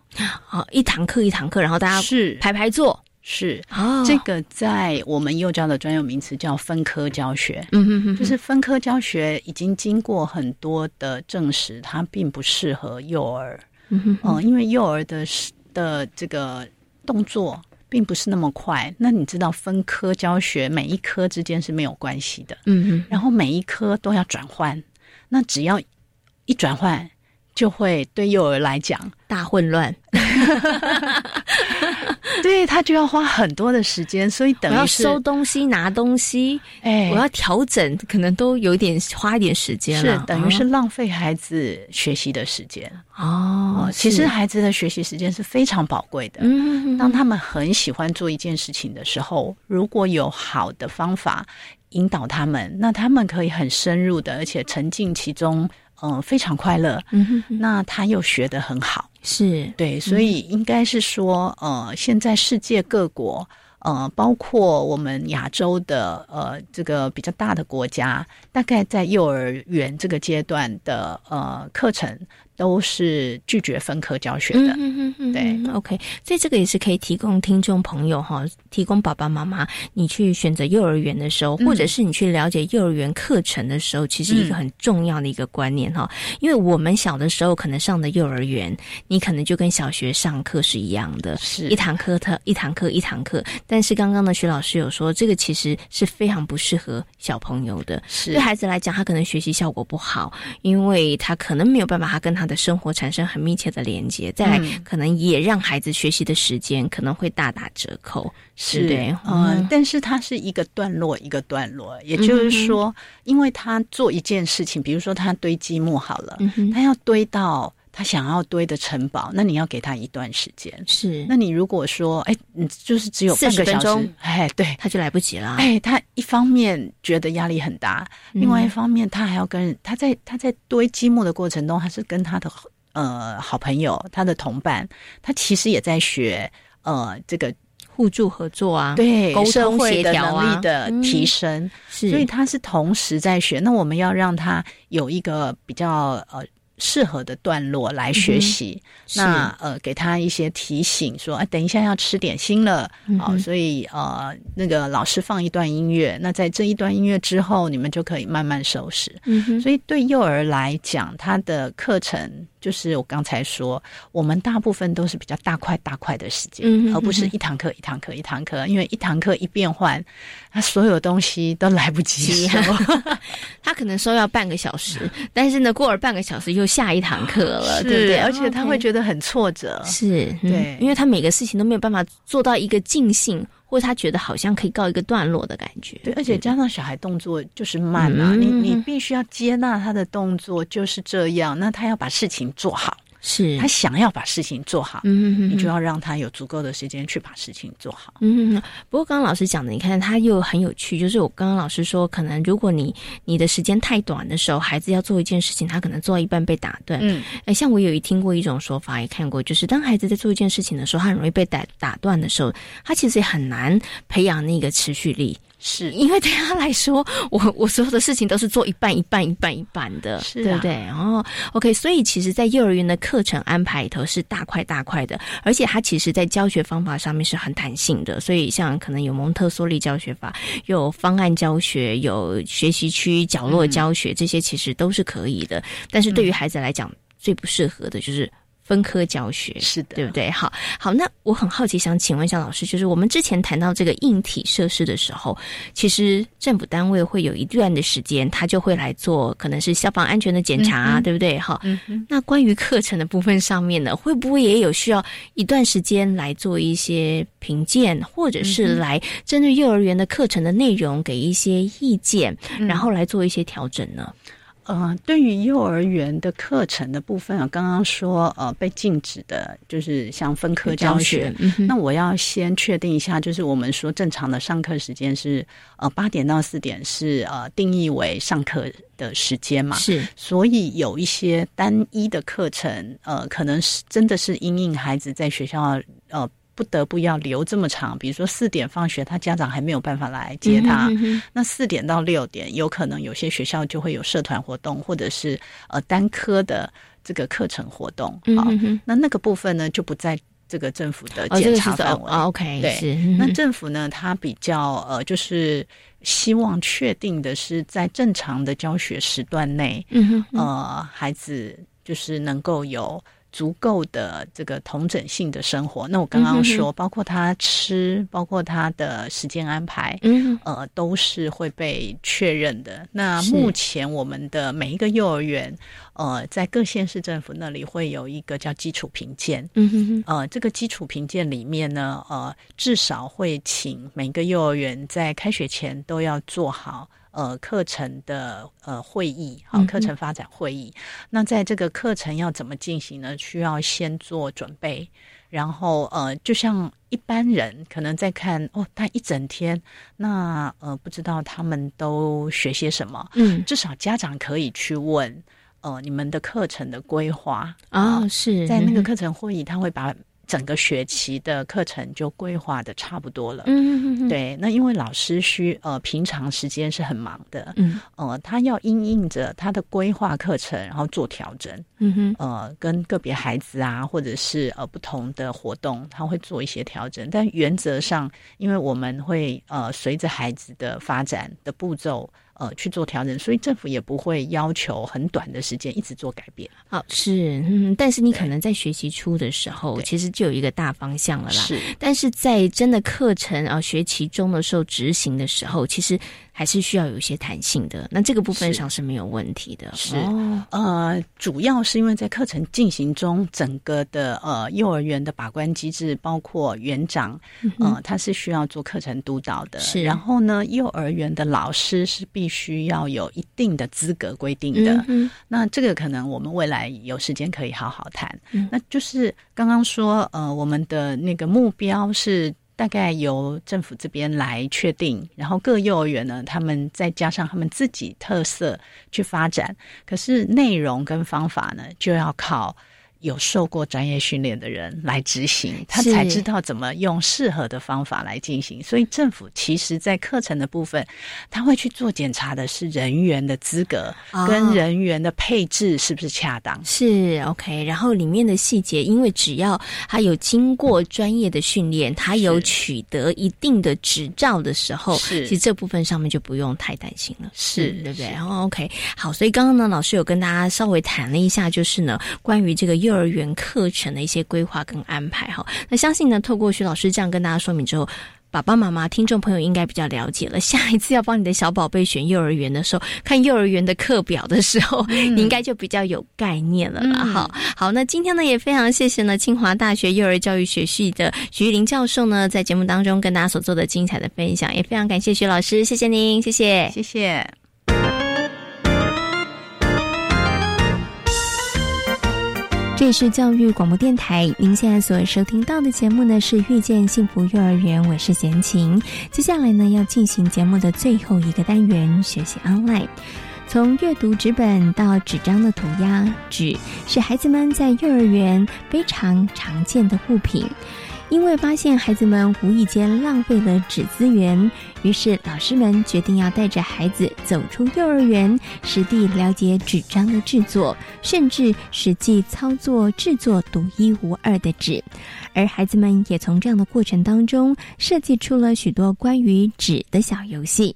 啊，一堂课一堂课，然后大家是。排排坐，是。啊，这个在我们幼教的专有名词叫分科教学，嗯哼哼，就是分科教学已经经过很多的证实，它并不适合幼儿，嗯哼，因为幼儿的的这个动作。并不是那么快。那你知道分科教学，每一科之间是没有关系的。嗯嗯。然后每一科都要转换，那只要一转换，就会对幼儿来讲大混乱。*laughs* 对他就要花很多的时间，所以等于收东西、拿东西，哎，我要调整，可能都有点花一点时间了，是等于是浪费孩子学习的时间哦。其实孩子的学习时间是非常宝贵的。嗯，当他们很喜欢做一件事情的时候，如果有好的方法引导他们，那他们可以很深入的，而且沉浸其中。嗯，非常快乐。嗯哼，那他又学得很好，是对，所以应该是说，呃，现在世界各国，呃，包括我们亚洲的，呃，这个比较大的国家，大概在幼儿园这个阶段的呃课程。都是拒绝分科教学的，对，OK，所以这个也是可以提供听众朋友哈，提供爸爸妈妈，你去选择幼儿园的时候，或者是你去了解幼儿园课程的时候，其实一个很重要的一个观念哈，因为我们小的时候可能上的幼儿园，你可能就跟小学上课是一样的，是。一堂课特一堂课一堂课，但是刚刚呢徐老师有说，这个其实是非常不适合小朋友的，是。对孩子来讲，他可能学习效果不好，因为他可能没有办法，他跟他的生活产生很密切的连接，再来可能也让孩子学习的时间可能会大打折扣，是对，嗯，但是它是一个段落一个段落，也就是说，因为他做一件事情，比如说他堆积木好了，他要堆到他想要堆的城堡，那你要给他一段时间，是，那你如果说，哎，你就是只有半个小时，哎，对，他就来不及了，哎，他一方面觉得压力很大，另外一方面他还要跟他在他在堆积木的过程中，他是跟他的。呃，好朋友，他的同伴，他其实也在学呃，这个互助合作啊，对，沟通协调能力的提升，所以他是同时在学。那我们要让他有一个比较呃。适合的段落来学习，那呃，给他一些提醒，说啊，等一下要吃点心了，好，所以呃，那个老师放一段音乐，那在这一段音乐之后，你们就可以慢慢收拾。所以对幼儿来讲，他的课程就是我刚才说，我们大部分都是比较大块大块的时间，而不是一堂课一堂课一堂课，因为一堂课一变换，他所有东西都来不及收。*laughs* 他可能收要半个小时，但是呢，过了半个小时又。下一堂课了，对不对？而且他会觉得很挫折，是对，因为他每个事情都没有办法做到一个尽兴，或者他觉得好像可以告一个段落的感觉。对，而且加上小孩动作就是慢嘛，你你必须要接纳他的动作就是这样，那他要把事情做好。是他想要把事情做好，嗯，你就要让他有足够的时间去把事情做好。嗯，不过刚刚老师讲的，你看他又很有趣，就是我刚刚老师说，可能如果你你的时间太短的时候，孩子要做一件事情，他可能做到一半被打断。嗯，哎，像我有一听过一种说法，也看过，就是当孩子在做一件事情的时候，他很容易被打打断的时候，他其实也很难培养那个持续力。是因为对他来说，我 *laughs* 我所有的事情都是做一半一半一半一半的，对不对？然后 OK，所以其实，在幼儿园的课程安排里头是大块大块的，而且他其实在教学方法上面是很弹性的。所以像可能有蒙特梭利教学法，有方案教学，有学习区角落教学，这些其实都是可以的。但是对于孩子来讲，最不适合的就是。分科教学是的，对不对？好，好，那我很好奇，想请问一下老师，就是我们之前谈到这个硬体设施的时候，其实政府单位会有一段的时间，他就会来做可能是消防安全的检查，对不对？哈，那关于课程的部分上面呢，会不会也有需要一段时间来做一些评鉴，或者是来针对幼儿园的课程的内容给一些意见，然后来做一些调整呢？呃，对于幼儿园的课程的部分啊，刚刚说呃被禁止的，就是像分科教学。那我要先确定一下，就是我们说正常的上课时间是呃八点到四点，是呃定义为上课的时间嘛？是。所以有一些单一的课程，呃，可能是真的是因应孩子在学校呃。不得不要留这么长，比如说四点放学，他家长还没有办法来接他。那四点到六点，有可能有些学校就会有社团活动，或者是呃单科的这个课程活动。好，那那个部分呢，就不在这个政府的检查范围。OK，对。那政府呢，他比较呃，就是希望确定的是，在正常的教学时段内，呃，孩子就是能够有。足够的这个同整性的生活。那我刚刚说，包括他吃，包括他的时间安排，嗯，呃，都是会被确认的。那目前我们的每一个幼儿园，呃，在各县市政府那里会有一个叫基础评鉴，嗯哼哼，呃，这个基础评鉴里面呢，呃，至少会请每个幼儿园在开学前都要做好。呃，课程的呃会议，好，课程发展会议。那在这个课程要怎么进行呢？需要先做准备，然后呃，就像一般人可能在看哦，他一整天，那呃，不知道他们都学些什么。嗯，至少家长可以去问，呃，你们的课程的规划啊，是在那个课程会议，他会把。整个学期的课程就规划的差不多了。嗯嗯嗯，对。那因为老师需呃平常时间是很忙的，嗯，呃，他要因应着他的规划课程，然后做调整。嗯哼，呃，跟个别孩子啊，或者是呃不同的活动，他会做一些调整。但原则上，因为我们会呃随着孩子的发展的步骤。呃，去做调整，所以政府也不会要求很短的时间一直做改变。好，是，嗯，但是你可能在学习初的时候，其实就有一个大方向了啦。是，但是在真的课程啊学期中的时候执行的时候，其实。还是需要有一些弹性的，那这个部分上是没有问题的。是，呃，主要是因为在课程进行中，整个的呃幼儿园的把关机制，包括园长，呃，他是需要做课程督导的。是，然后呢，幼儿园的老师是必须要有一定的资格规定的。嗯，那这个可能我们未来有时间可以好好谈。那就是刚刚说，呃，我们的那个目标是。大概由政府这边来确定，然后各幼儿园呢，他们再加上他们自己特色去发展。可是内容跟方法呢，就要靠。有受过专业训练的人来执行，他才知道怎么用适合的方法来进行。所以政府其实，在课程的部分，他会去做检查的是人员的资格跟人员的配置是不是恰当。是 OK，然后里面的细节，因为只要他有经过专业的训练，他有取得一定的执照的时候，是。其实这部分上面就不用太担心了，是对不对？然后 OK，好，所以刚刚呢，老师有跟大家稍微谈了一下，就是呢，关于这个幼幼儿园课程的一些规划跟安排哈，那相信呢，透过徐老师这样跟大家说明之后，爸爸妈妈、听众朋友应该比较了解了。下一次要帮你的小宝贝选幼儿园的时候，看幼儿园的课表的时候，你应该就比较有概念了啦。好，好，那今天呢，也非常谢谢呢，清华大学幼儿教育学系的徐玉林教授呢，在节目当中跟大家所做的精彩的分享，也非常感谢徐老师，谢谢您，谢谢，谢谢。这里是教育广播电台，您现在所收听到的节目呢是《遇见幸福幼儿园》，我是贤琴。接下来呢要进行节目的最后一个单元——学习 online。从阅读纸本到纸张的涂鸦，纸是孩子们在幼儿园非常常见的物品。因为发现孩子们无意间浪费了纸资源，于是老师们决定要带着孩子走出幼儿园，实地了解纸张的制作，甚至实际操作制作独一无二的纸。而孩子们也从这样的过程当中设计出了许多关于纸的小游戏。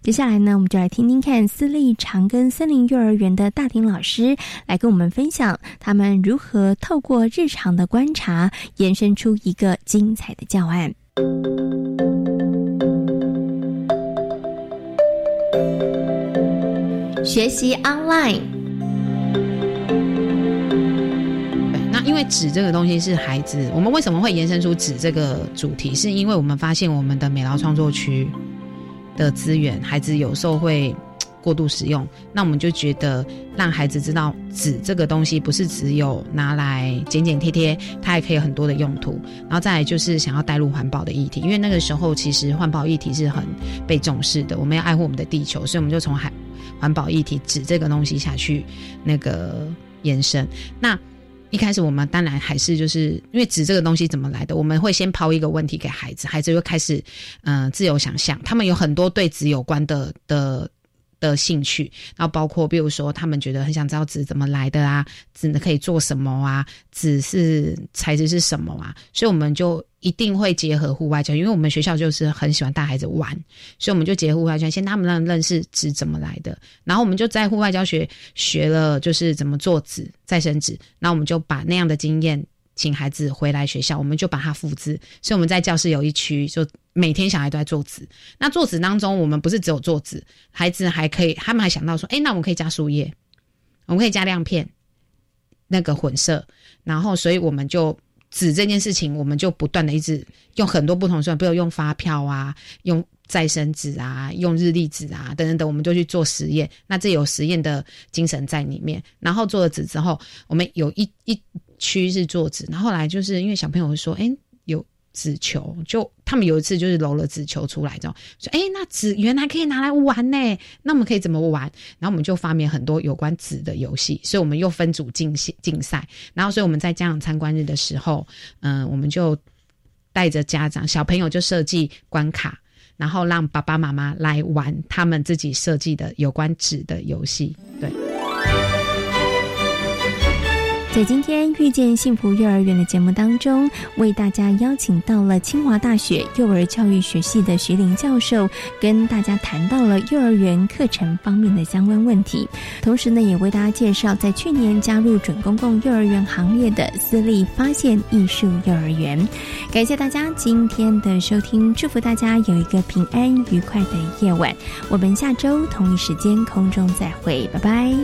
接下来呢，我们就来听听看私立长庚森林幼儿园的大婷老师来跟我们分享，他们如何透过日常的观察，延伸出一个精彩的教案。学习 online。因为纸这个东西是孩子，我们为什么会延伸出纸这个主题？是因为我们发现我们的美劳创作区的资源，孩子有时候会过度使用，那我们就觉得让孩子知道纸这个东西不是只有拿来剪剪贴贴，它还可以有很多的用途。然后再来就是想要带入环保的议题，因为那个时候其实环保议题是很被重视的，我们要爱护我们的地球，所以我们就从海环保议题纸这个东西下去那个延伸。那一开始我们当然还是就是因为纸这个东西怎么来的，我们会先抛一个问题给孩子，孩子就开始嗯自由想象，他们有很多对纸有关的的的兴趣，然后包括比如说他们觉得很想知道纸怎么来的啊，纸可以做什么啊，纸是材质是什么啊，所以我们就一定会结合户外教，因为我们学校就是很喜欢带孩子玩，所以我们就结合户外教，先他们让认识纸怎么来的，然后我们就在户外教学学了就是怎么做纸再生纸，那我们就把那样的经验请孩子回来学校，我们就把它复制，所以我们在教室有一区，就每天小孩都在做纸。那做纸当中，我们不是只有做纸，孩子还可以，他们还想到说，哎，那我们可以加树叶，我们可以加亮片，那个混色，然后所以我们就。纸这件事情，我们就不断的一直用很多不同算，比如用发票啊，用再生纸啊，用日历纸啊，等等等，我们就去做实验。那这有实验的精神在里面。然后做了纸之后，我们有一一区是做纸，然后后来就是因为小朋友会说，哎。有纸球就他们有一次就是揉了纸球出来，之后说：“哎，那纸原来可以拿来玩呢，那我们可以怎么玩？”然后我们就发明很多有关纸的游戏，所以我们又分组竞竞赛。然后，所以我们在家长参观日的时候，嗯，我们就带着家长小朋友就设计关卡，然后让爸爸妈妈来玩他们自己设计的有关纸的游戏，对。在今天遇见幸福幼儿园的节目当中，为大家邀请到了清华大学幼儿教育学系的徐玲教授，跟大家谈到了幼儿园课程方面的相关问题。同时呢，也为大家介绍在去年加入准公共幼儿园行列的私立发现艺术幼儿园。感谢大家今天的收听，祝福大家有一个平安愉快的夜晚。我们下周同一时间空中再会，拜拜。